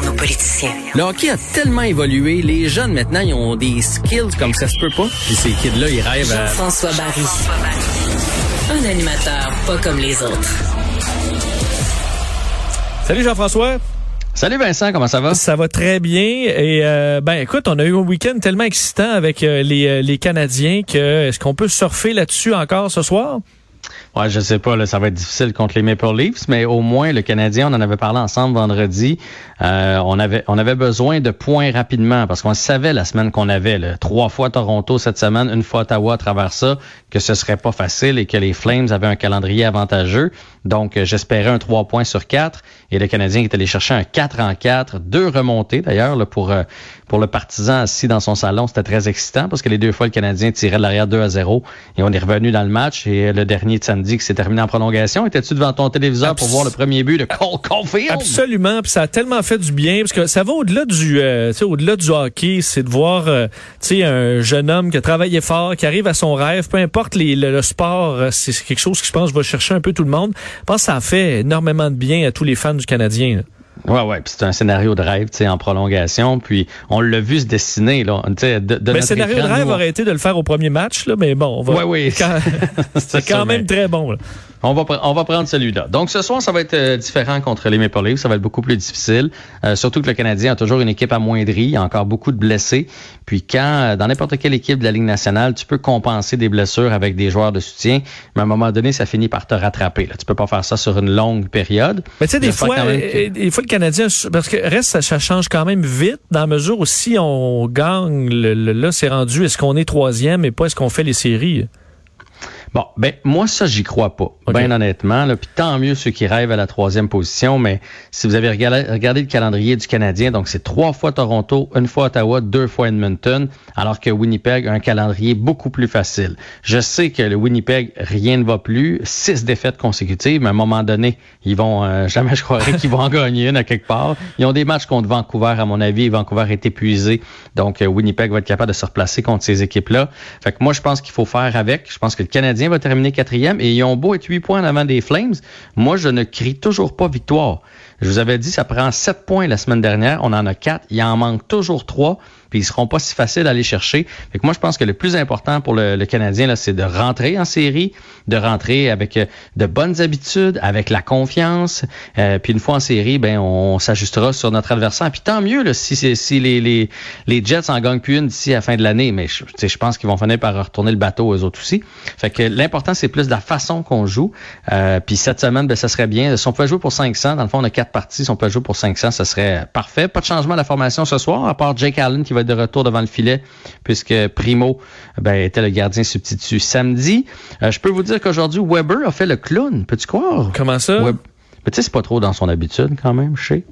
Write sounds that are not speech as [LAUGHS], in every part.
En nos politiciens. Le hockey a tellement évolué, les jeunes maintenant, ils ont des skills comme ça se peut pas. Puis ces kids-là, ils rêvent à... Jean-François Barry. Un animateur pas comme les autres. Salut Jean-François. Salut Vincent, comment ça va? Ça va très bien. Et euh, ben écoute, on a eu un week-end tellement excitant avec euh, les, euh, les Canadiens que est-ce qu'on peut surfer là-dessus encore ce soir? Ouais, je sais pas, là, ça va être difficile contre les Maple Leafs, mais au moins le Canadien, on en avait parlé ensemble vendredi. Euh, on avait on avait besoin de points rapidement parce qu'on savait la semaine qu'on avait là, trois fois Toronto cette semaine, une fois Ottawa à travers ça, que ce serait pas facile et que les Flames avaient un calendrier avantageux. Donc euh, j'espérais un 3 points sur 4 et le Canadien est allé chercher un 4 en 4, deux remontées d'ailleurs pour euh, pour le partisan assis dans son salon, c'était très excitant parce que les deux fois le Canadien tirait de l'arrière 2 à 0 et on est revenu dans le match et le dernier de samedi qui s'est terminé en prolongation. Étais-tu devant ton téléviseur pour voir le premier but de Cole Caulfield? Absolument, puis ça a tellement fait du bien parce que ça va au-delà du, euh, au-delà du hockey, c'est de voir, euh, un jeune homme qui a travaillé fort, qui arrive à son rêve, peu importe les- le, le sport, euh, c'est c'est quelque chose qui je pense va chercher un peu tout le monde. Je pense que ça a fait énormément de bien à tous les fans du Canadien. là. Ouais, ouais, puis c'est un scénario de rêve, tu sais, en prolongation, puis on l'a vu se dessiner, là, tu sais, de, de Mais notre scénario écran, de rêve on- aurait été de le faire au premier match, là, mais bon, on va. Ouais, oui. [LAUGHS] Quand- C'est quand même mais- très bon. là. On va, pre- on va prendre celui-là. Donc, ce soir, ça va être euh, différent contre les Maple Leafs. Ça va être beaucoup plus difficile. Euh, surtout que le Canadien a toujours une équipe amoindrie. Il y a encore beaucoup de blessés. Puis quand, euh, dans n'importe quelle équipe de la Ligue nationale, tu peux compenser des blessures avec des joueurs de soutien, mais à un moment donné, ça finit par te rattraper. Là. Tu peux pas faire ça sur une longue période. Mais tu sais, des fois, que- des fois, le Canadien, parce que reste, ça, ça change quand même vite, dans la mesure où si on gagne, le- le- là, c'est rendu, est-ce qu'on est troisième et pas est-ce qu'on fait les séries? Bon, ben moi ça j'y crois pas. Ben honnêtement, là, puis tant mieux ceux qui rêvent à la troisième position. Mais si vous avez regardé, regardé le calendrier du Canadien, donc c'est trois fois Toronto, une fois Ottawa, deux fois Edmonton, alors que Winnipeg a un calendrier beaucoup plus facile. Je sais que le Winnipeg rien ne va plus, six défaites consécutives, mais à un moment donné, ils vont euh, [LAUGHS] jamais je croirais qu'ils vont en gagner une à quelque part. Ils ont des matchs contre Vancouver à mon avis, et Vancouver est épuisé, donc euh, Winnipeg va être capable de se replacer contre ces équipes-là. Fait que moi je pense qu'il faut faire avec. Je pense que le Canadien va terminer quatrième et ils ont beau être huit points en avant des Flames. Moi, je ne crie toujours pas victoire. Je vous avais dit, ça prend sept points la semaine dernière. On en a quatre. Il en manque toujours trois. Puis ils seront pas si faciles à aller chercher. Fait que moi, je pense que le plus important pour le, le Canadien, là, c'est de rentrer en série, de rentrer avec euh, de bonnes habitudes, avec la confiance. Euh, puis une fois en série, ben on, s'ajustera sur notre adversaire. Puis tant mieux là, si, si les, les, les Jets en gagnent plus une d'ici à la fin de l'année. Mais je, je pense qu'ils vont finir par retourner le bateau eux autres aussi. Fait que l'important, c'est plus la façon qu'on joue. Euh, puis cette semaine, ben, ça serait bien. Si on peut jouer pour 500, dans le fond, on a quatre parties. Si on peut jouer pour 500, ça serait parfait. Pas de changement à la formation ce soir, à part Jake Allen qui va être de retour devant le filet, puisque Primo ben, était le gardien substitut samedi. Euh, je peux vous dire qu'aujourd'hui, Weber a fait le clown. Peux-tu croire? Comment ça? Mais tu sais, c'est pas trop dans son habitude quand même, je sais.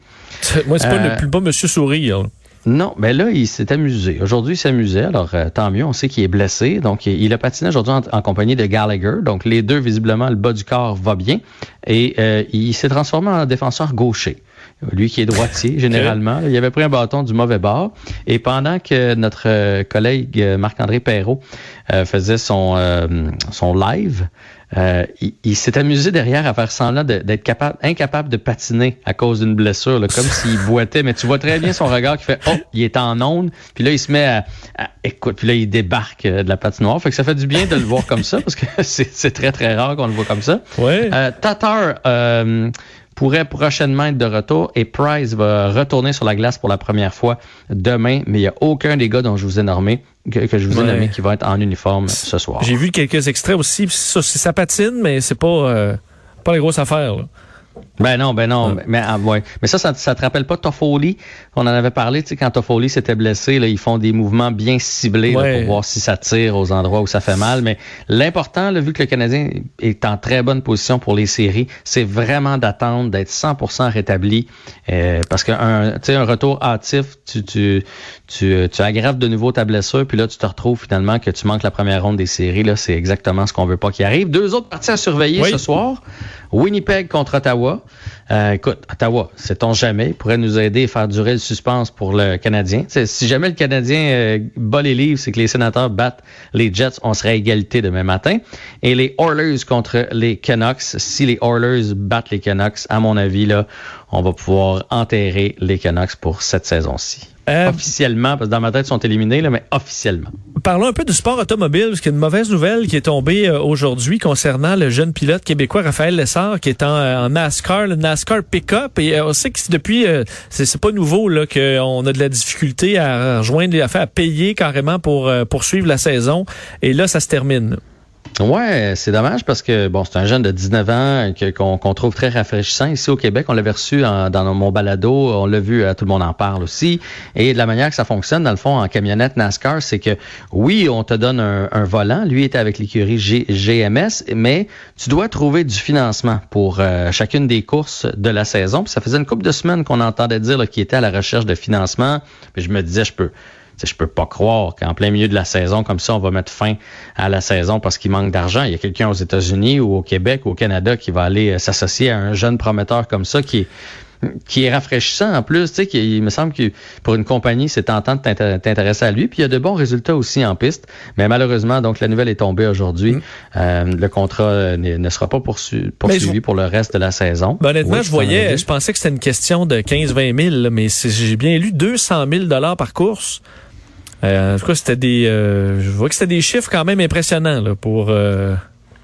[LAUGHS] Moi, c'est pas, Euh, le plus pas Monsieur Sourire. là. Non, mais là, il s'est amusé. Aujourd'hui, il s'amusait. Alors, euh, tant mieux. On sait qu'il est blessé. Donc, il, il a patiné aujourd'hui en, en compagnie de Gallagher. Donc, les deux, visiblement, le bas du corps va bien. Et euh, il s'est transformé en défenseur gaucher. Lui qui est droitier, généralement. Il avait pris un bâton du mauvais bord. Et pendant que notre euh, collègue euh, Marc-André Perrault euh, faisait son, euh, son live, euh, il, il s'est amusé derrière à faire semblant d'être capable, incapable de patiner à cause d'une blessure, là, comme s'il boitait. Mais tu vois très bien son regard qui fait Oh, il est en onde. Puis là, il se met à, à- écoute, puis là, il débarque euh, de la patinoire. Fait que ça fait du bien de le voir comme ça parce que [LAUGHS] c'est c'est très très rare qu'on le voit comme ça. Ouais. Euh, Tatar euh, pourrait prochainement être de retour et Price va retourner sur la glace pour la première fois demain, mais il n'y a aucun des gars dont je vous ai nommé, que, que je vous ai Ouais. nommé qui va être en uniforme ce soir. J'ai vu quelques extraits aussi. Ça, ça patine, mais c'est pas, euh, pas les grosses affaires. là. Ben non, ben non, Ouais. mais, ah, ouais. mais ça, ça, ça te rappelle pas Toffoli? On en avait parlé, tu sais, quand Toffoli s'était blessé, là, ils font des mouvements bien ciblés là, pour voir si ça tire aux endroits où ça fait mal. Mais l'important, vu que le Canadien est en très bonne position pour les séries, c'est vraiment d'attendre d'être 100% rétabli, euh, parce qu'un, un retour hâtif, tu, tu, tu, tu aggraves de nouveau ta blessure, puis là, tu te retrouves finalement que tu manques la première ronde des séries. Là, c'est exactement ce qu'on veut pas qu'il arrive. Deux autres parties à surveiller Oui. ce soir. Winnipeg contre Ottawa. Euh, écoute, Ottawa, sait-on jamais, pourrait nous aider et faire durer le suspense pour le Canadien. Si jamais le Canadien euh, bat les livres, c'est que les sénateurs battent les Jets, on serait à égalité demain matin. Et les Oilers contre les Canucks. Si les Oilers battent les Canucks, à mon avis, là, on va pouvoir enterrer les Canucks pour cette saison-ci. Euh, Officiellement, parce que dans ma tête, ils sont éliminés, là, mais officiellement. Parlons un peu du sport automobile, parce qu'il y a une mauvaise nouvelle qui est tombée euh, aujourd'hui concernant le jeune pilote québécois Raphaël Lessard qui est en, euh, en NASCAR, le NASCAR Pickup. Et on sait que c'est depuis, euh, c'est pas nouveau là qu'on a de la difficulté à rejoindre, à, faire, à payer carrément pour poursuivre la saison. Et là, ça se termine. Ouais, c'est dommage parce que bon, c'est un jeune de 19 ans qu'on trouve très rafraîchissant ici au Québec. On l'avait reçu dans mon balado, on l'a vu, euh, tout le monde en parle aussi. Et de la manière que ça fonctionne, dans le fond, en camionnette NASCAR, c'est que oui, on te donne un, volant. Lui était avec l'écurie GMS, mais tu dois trouver du financement pour euh, chacune des courses de la saison. Ça faisait une couple de semaines qu'on entendait dire qu'il était à la recherche de financement. Puis je me disais, je peux. Je peux pas croire qu'en plein milieu de la saison, comme ça, on va mettre fin à la saison parce qu'il manque d'argent. Il y a quelqu'un aux États-Unis ou au Québec ou au Canada qui va aller euh, s'associer à un jeune prometteur comme ça qui est qui est rafraîchissant en plus, tu sais, qui, il me semble que pour une compagnie, c'est tentant de t'intér- t'intéresser à lui. Puis il y a de bons résultats aussi en piste. Mais malheureusement, donc la nouvelle est tombée aujourd'hui. Euh, le contrat euh, ne, sera pas poursu- poursuivi je- pour le reste de la saison. Ben, honnêtement, Oui, je voyais, je pensais que c'était une question de 15-20 000, là, mais j'ai bien lu 200 000 dollars par course. Euh, en tout cas, c'était des, euh, je vois que c'était des chiffres quand même impressionnants là, pour. Euh,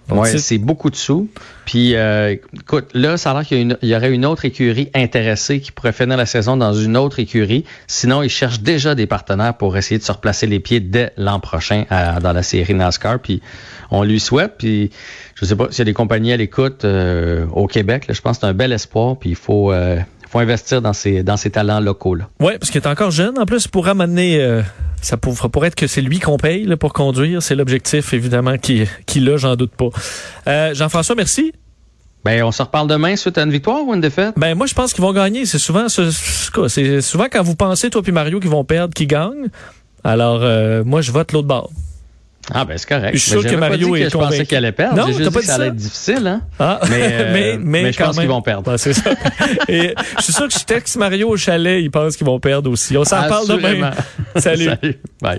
pour Ouais, c'est beaucoup de sous. Puis, euh, écoute, là, ça a l'air qu'il y, aurait une autre écurie intéressée qui pourrait finir la saison dans une autre écurie. Sinon, ils cherchent déjà des partenaires pour essayer de se replacer les pieds dès l'an prochain à- dans la série NASCAR. Puis, on lui souhaite. Puis, je sais pas s'il y a des compagnies à l'écoute euh, au Québec. là, je pense que c'est un bel espoir. Puis, il faut, euh, faut investir dans ces, dans ces talents locaux. Là. Oui, parce qu'il est encore jeune. En plus, pour ramener, euh, ça pour, pourrait être que c'est lui qu'on paye là, pour conduire. C'est l'objectif, évidemment, qu'il qu'il a, j'en doute pas. Euh, Jean-François, merci. Ben, on se reparle demain suite à une victoire ou une défaite? Ben moi, je pense qu'ils vont gagner. C'est souvent, ce- c'est souvent quand vous pensez, toi puis Mario, qu'ils vont perdre, qu'ils gagnent. Alors, euh, moi, je vote l'autre bord. Ah, ben, c'est correct. Je suis Mais sûr que j'avais pas Mario dit est que je pensais convaincu. qu'il allait perdre. Non, t'as pas dit que ça allait être difficile, hein? Ah, Mais, [LAUGHS] euh, mais, mais, mais je pense qu'ils vont perdre. C'est ça. [LAUGHS] Et je suis sûr que je texte Mario au chalet, il pense qu'ils vont perdre aussi. On s'en parle demain. [LAUGHS] Salut. Salut. Bye.